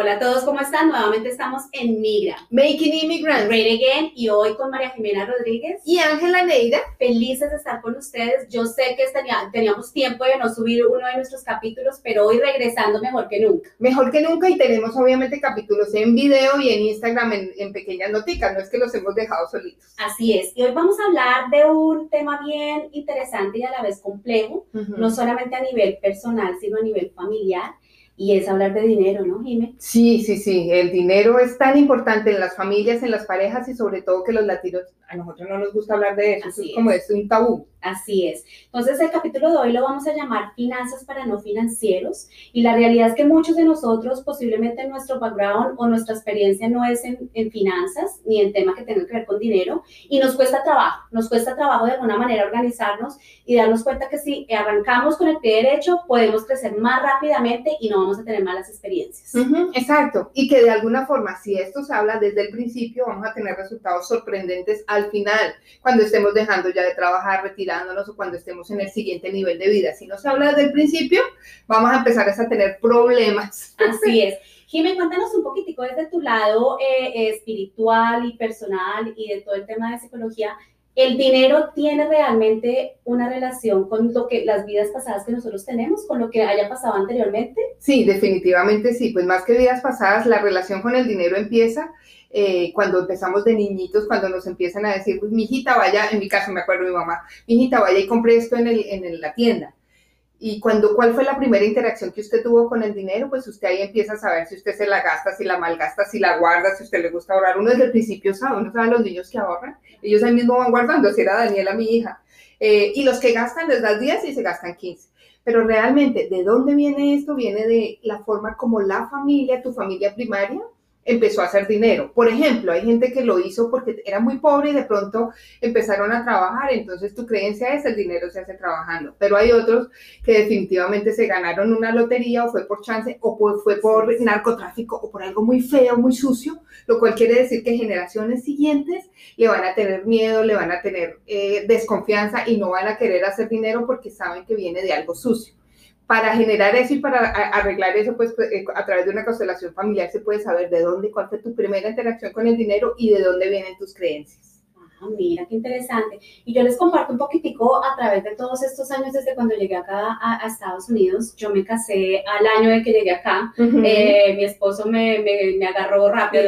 Hola a todos, ¿cómo están? Nuevamente estamos en Migra. Making Immigrants. Great Again y hoy con María Jimena Rodríguez. Y Ángela Neida. Felices de estar con ustedes. Yo sé que tenía, teníamos tiempo de no subir uno de nuestros capítulos, pero hoy regresando mejor que nunca. Mejor que nunca y tenemos obviamente capítulos en video y en Instagram en, en pequeñas noticas, no es que los hemos dejado solitos. Así es. Y hoy vamos a hablar de un tema bien interesante y a la vez complejo, no solamente a nivel personal, sino a nivel familiar. Y es hablar de dinero, ¿no, Jimé? Sí, sí, sí, el dinero es tan importante en las familias, en las parejas y sobre todo que los latinos, a nosotros no nos gusta hablar de eso, Así es. como es un tabú. Así es. Entonces, el capítulo de hoy lo vamos a llamar Finanzas para no financieros. Y la realidad es que muchos de nosotros, posiblemente nuestro background o nuestra experiencia no es en, en finanzas ni en temas que tengan que ver con dinero. Y nos cuesta trabajo, nos cuesta trabajo de alguna manera organizarnos y darnos cuenta que si arrancamos con el pie derecho, podemos crecer más rápidamente y no vamos a tener malas experiencias. Exacto, y que de alguna forma, si esto se habla desde el principio, vamos a tener resultados sorprendentes al final, cuando estemos dejando ya de trabajar, retirándonos o cuando estemos en el siguiente nivel de vida. Si no se habla desde el principio, vamos a empezar a tener problemas. Así es. Jimmy, cuéntanos un poquitico desde tu lado eh, eh, espiritual y personal y de todo el tema de psicología. ¿El dinero tiene realmente una relación con lo que las vidas pasadas que nosotros tenemos, con lo que haya pasado anteriormente? Sí, definitivamente sí, pues más que vidas pasadas, la relación con el dinero empieza eh, cuando empezamos de niñitos, cuando nos empiezan a decir, mi hijita vaya, en mi caso me acuerdo de mi mamá, mi hijita vaya y compre esto en, el, en la tienda. Y cuando, ¿cuál fue la primera interacción que usted tuvo con el dinero? Pues usted ahí empieza a saber si usted se la gasta, si la malgasta, si la guarda, si usted le gusta ahorrar. Uno desde el principio sabe, uno sabe los niños que ahorran, ellos ahí mismo van guardando, si era Daniela mi hija. Eh, y los que gastan les das 10 y se gastan 15. Pero realmente, ¿de dónde viene esto? Viene de la forma como la familia, tu familia primaria, empezó a hacer dinero. Por ejemplo, hay gente que lo hizo porque era muy pobre y de pronto empezaron a trabajar, entonces tu creencia es el dinero se hace trabajando. Pero hay otros que definitivamente se ganaron una lotería o fue por chance o por- fue por narcotráfico o por algo muy feo, muy sucio, lo cual quiere decir que generaciones siguientes le van a tener miedo, le van a tener eh, desconfianza y no van a querer hacer dinero porque saben que viene de algo sucio. Para generar eso y para arreglar eso, pues pues, eh, a través de una constelación familiar se puede saber de dónde, cuál fue tu primera interacción con el dinero y de dónde vienen tus creencias. Ah, mira, qué interesante. Y yo les comparto un poquitico a través de todos estos años desde cuando llegué acá a, a Estados Unidos. Yo me casé al año de que llegué acá. Eh, mi esposo me, me, me agarró rápido.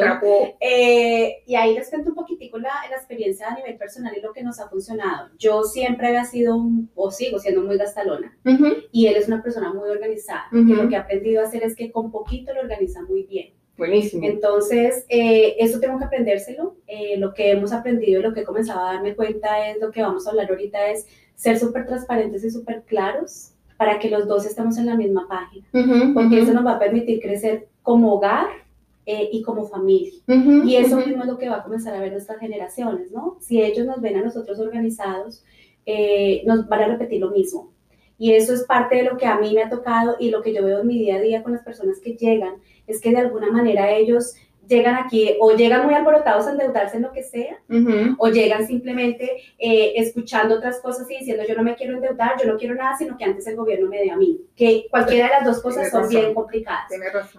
Eh, y ahí les cuento un poquitico la, la experiencia a nivel personal y lo que nos ha funcionado. Yo siempre había sido, un, o sigo siendo muy gastalona, Ujú, y él es una persona muy organizada. Y lo que he aprendido a hacer es que con poquito lo organiza muy bien. Buenísimo. Entonces, eh, eso tengo que aprendérselo. Eh, lo que hemos aprendido y lo que he comenzado a darme cuenta es lo que vamos a hablar ahorita es ser súper transparentes y súper claros para que los dos estemos en la misma página, Ujú, porque ujú, eso nos va a permitir crecer como hogar eh, y como familia. ujú, Y eso mismo es lo que va a comenzar a ver nuestras generaciones, ¿no? Si ellos nos ven a nosotros organizados, eh, nos van a repetir lo mismo. Y eso es parte de lo que a mí me ha tocado y lo que yo veo en mi día a día con las personas que llegan, es que de alguna manera ellos llegan aquí o llegan muy alborotados a endeudarse en lo que sea, o llegan simplemente eh, escuchando otras cosas y diciendo yo no me quiero endeudar, yo no quiero nada, sino que antes el gobierno me dé a mí. Que cualquiera de las dos cosas son razón. bien complicadas.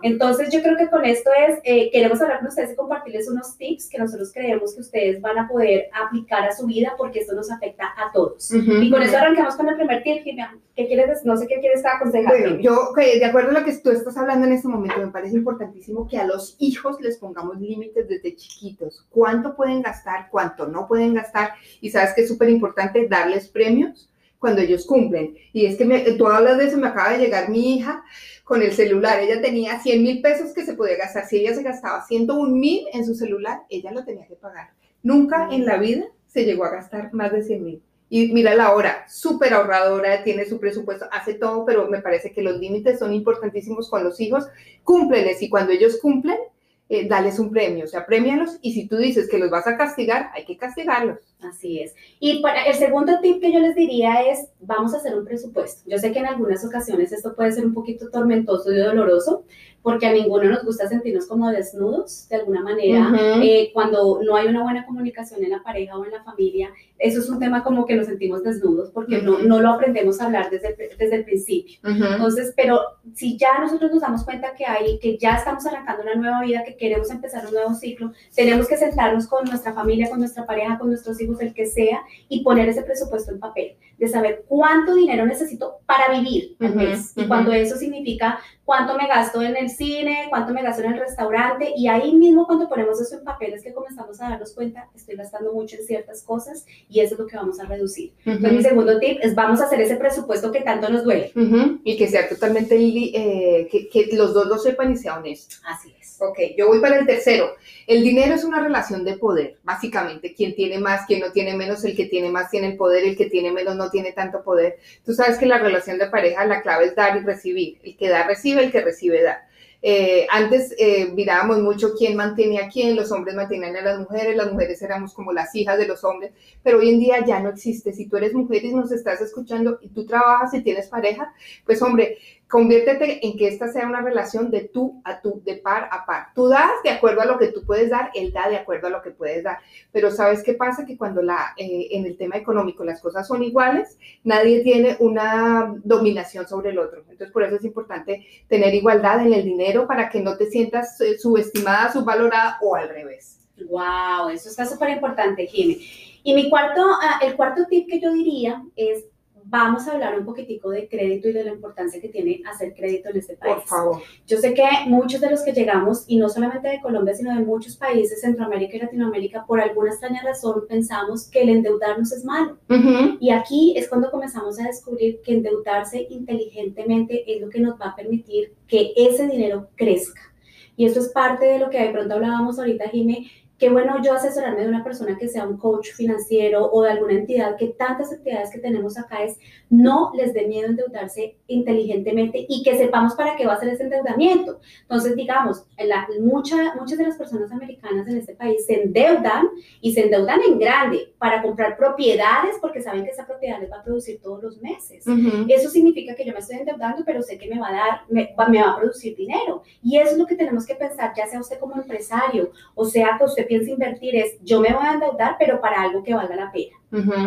Entonces yo creo que con esto es, eh, queremos hablar con ustedes y compartirles unos tips que nosotros creemos que ustedes van a poder aplicar a su vida porque esto nos afecta a todos. Y con eso arrancamos con el primer tip, Jimena. ¿Qué quieres, no sé qué quieres aconsejar? Bueno, yo, de acuerdo a lo que tú estás hablando en este momento, me parece importantísimo que a los hijos les pongamos límites desde chiquitos. ¿Cuánto pueden gastar? ¿Cuánto no pueden gastar? Y sabes que es súper importante darles premios cuando ellos cumplen. Y es que me, tú hablas de eso, me acaba de llegar mi hija con el celular. Ella tenía 100 mil pesos que se podía gastar. Si ella se gastaba 101 mil en su celular, ella lo tenía que pagar. Nunca en la vida se llegó a gastar más de 100 mil. Y mira la hora, súper ahorradora, tiene su presupuesto, hace todo, pero me parece que los límites son importantísimos con los hijos. Cúmpleles y cuando ellos cumplen, eh, dales un premio, o sea, premialos y si tú dices que los vas a castigar, hay que castigarlos. Así es. Y para el segundo tip que yo les diría es, vamos a hacer un presupuesto. Yo sé que en algunas ocasiones esto puede ser un poquito tormentoso y doloroso, porque a ninguno nos gusta sentirnos como desnudos, de alguna manera, eh, cuando no hay una buena comunicación en la pareja o en la familia, eso es un tema como que nos sentimos desnudos, porque no, no, lo aprendemos a hablar desde, desde el principio. Entonces, pero si ya nosotros nos damos cuenta que hay, que ya estamos arrancando una nueva vida, que queremos empezar un nuevo ciclo, tenemos que sentarnos con nuestra familia, con nuestra pareja, con nuestros hijos, el que sea, y poner ese presupuesto en papel, de saber cuánto dinero necesito para vivir al mes. Y cuando eso significa cuánto me gasto en el cine, cuánto me gasto en el restaurante, y ahí mismo cuando ponemos eso en papel es que comenzamos a darnos cuenta, estoy gastando mucho en ciertas cosas y eso es lo que vamos a reducir. Entonces mi segundo tip es vamos a hacer ese presupuesto que tanto nos duele. Y que sea totalmente, eh, que, que, los dos lo sepan y sea honesto. Así es. Ok, yo voy para el tercero. El dinero es una relación de poder, básicamente. Quien tiene más, quien no tiene menos, el que tiene más tiene el poder, el que tiene menos no tiene tanto poder. Tú sabes que la relación de pareja, la clave es dar y recibir. El que da recibe, el que recibe da. Eh, antes eh, mirábamos mucho quién mantiene a quién, los hombres mantenían a las mujeres, las mujeres éramos como las hijas de los hombres, pero hoy en día ya no existe. Si tú eres mujer y nos estás escuchando y tú trabajas y tienes pareja, pues hombre, Conviértete en que esta sea una relación de tú a tú, de par a par. Tú das de acuerdo a lo que tú puedes dar, él da de acuerdo a lo que puedes dar. Pero ¿sabes qué pasa? Que cuando la, eh, en el tema económico las cosas son iguales, nadie tiene una dominación sobre el otro. Entonces, por eso es importante tener igualdad en el dinero para que no te sientas eh, subestimada, subvalorada o al revés. Wow, eso está súper importante, Jimmy. Y mi cuarto, ah, el cuarto tip que yo diría es vamos a hablar un poquitico de crédito y de la importancia que tiene hacer crédito en este país. Por favor. Yo sé que muchos de los que llegamos, y no solamente de Colombia, sino de muchos países, Centroamérica y Latinoamérica, por alguna extraña razón pensamos que el endeudarnos es malo. Y aquí es cuando comenzamos a descubrir que endeudarse inteligentemente es lo que nos va a permitir que ese dinero crezca. Y esto es parte de lo que de pronto hablábamos ahorita, Jimé, qué bueno yo asesorarme de una persona que sea un coach financiero o de alguna entidad, que tantas actividades que tenemos acá es no les dé miedo endeudarse inteligentemente y que sepamos para qué va a ser ese endeudamiento. Entonces, digamos, la, mucha, muchas de las personas americanas en este país se endeudan y se endeudan en grande para comprar propiedades porque saben que esa propiedad les va a producir todos los meses. Eso significa que yo me estoy endeudando, pero sé que me va a dar, me, me va a producir dinero. Y eso es lo que tenemos que pensar, ya sea usted como empresario o sea que usted piensa invertir, es yo me voy a endeudar, pero para algo que valga la pena.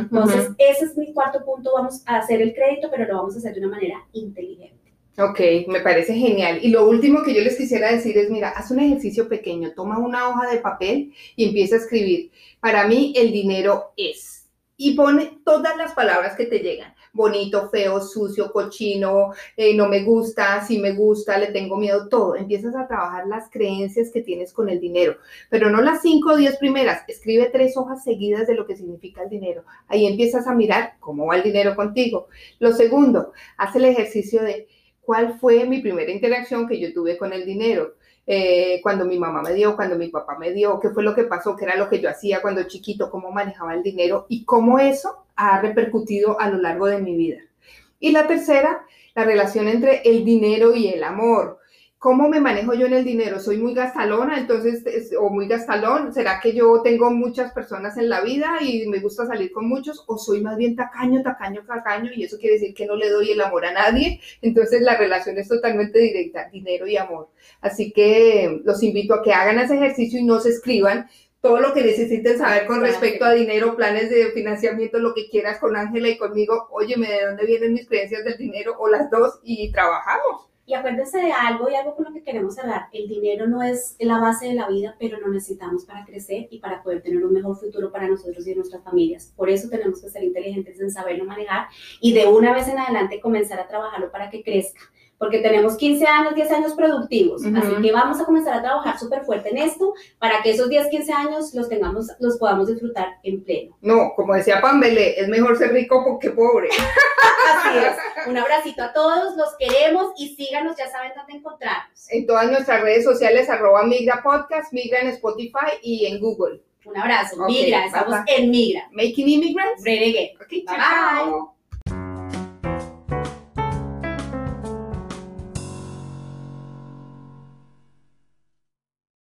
Entonces, ese es mi cuarto punto. Vamos a hacer el crédito, pero lo vamos a hacer de una manera inteligente. Ok, me parece genial. Y lo último que yo les quisiera decir es, mira, haz un ejercicio pequeño, toma una hoja de papel y empieza a escribir. Para mí el dinero es y pone todas las palabras que te llegan. Bonito, feo, sucio, cochino, eh, no me gusta, si me gusta, le tengo miedo, todo. Empiezas a trabajar las creencias que tienes con el dinero, pero no las cinco o diez primeras. Escribe tres hojas seguidas de lo que significa el dinero. Ahí empiezas a mirar cómo va el dinero contigo. Lo segundo, haz el ejercicio de cuál fue mi primera interacción que yo tuve con el dinero eh, cuando mi mamá me dio, cuando mi papá me dio, qué fue lo que pasó, qué era lo que yo hacía cuando chiquito, cómo manejaba el dinero y cómo eso ha repercutido a lo largo de mi vida. Y la tercera, la relación entre el dinero y el amor. ¿Cómo me manejo yo en el dinero? ¿Soy muy gastalona, entonces, o muy gastalón? ¿Será que yo tengo muchas personas en la vida y me gusta salir con muchos? ¿O soy más bien tacaño, tacaño, tacaño? Y eso quiere decir que no le doy el amor a nadie. Entonces, la relación es totalmente directa, dinero y amor. Así que los invito a que hagan ese ejercicio y no se escriban todo lo que necesiten saber con respecto a dinero, planes de financiamiento, lo que quieras con Ángela y conmigo. Óyeme, ¿de dónde vienen mis creencias del dinero? O las dos y trabajamos. Y acuérdense de algo y algo con lo que queremos hablar. El dinero no es la base de la vida, pero lo necesitamos para crecer y para poder tener un mejor futuro para nosotros y nuestras familias. Por eso tenemos que ser inteligentes en saberlo manejar y de una vez en adelante comenzar a trabajarlo para que crezca porque tenemos 15 años, 10 años productivos, así que vamos a comenzar a trabajar súper fuerte en esto para que esos 10, 15 años los tengamos, los podamos disfrutar en pleno. No, como decía Pambele, es mejor ser rico que pobre. así es. Un abracito a todos, los queremos y síganos, ya saben dónde encontrarnos. En todas nuestras redes sociales, arroba Migra Podcast, Migra en Spotify y en Google. Un abrazo. Migra, estamos en Migra. Making Immigrants. Great again. bye. bye.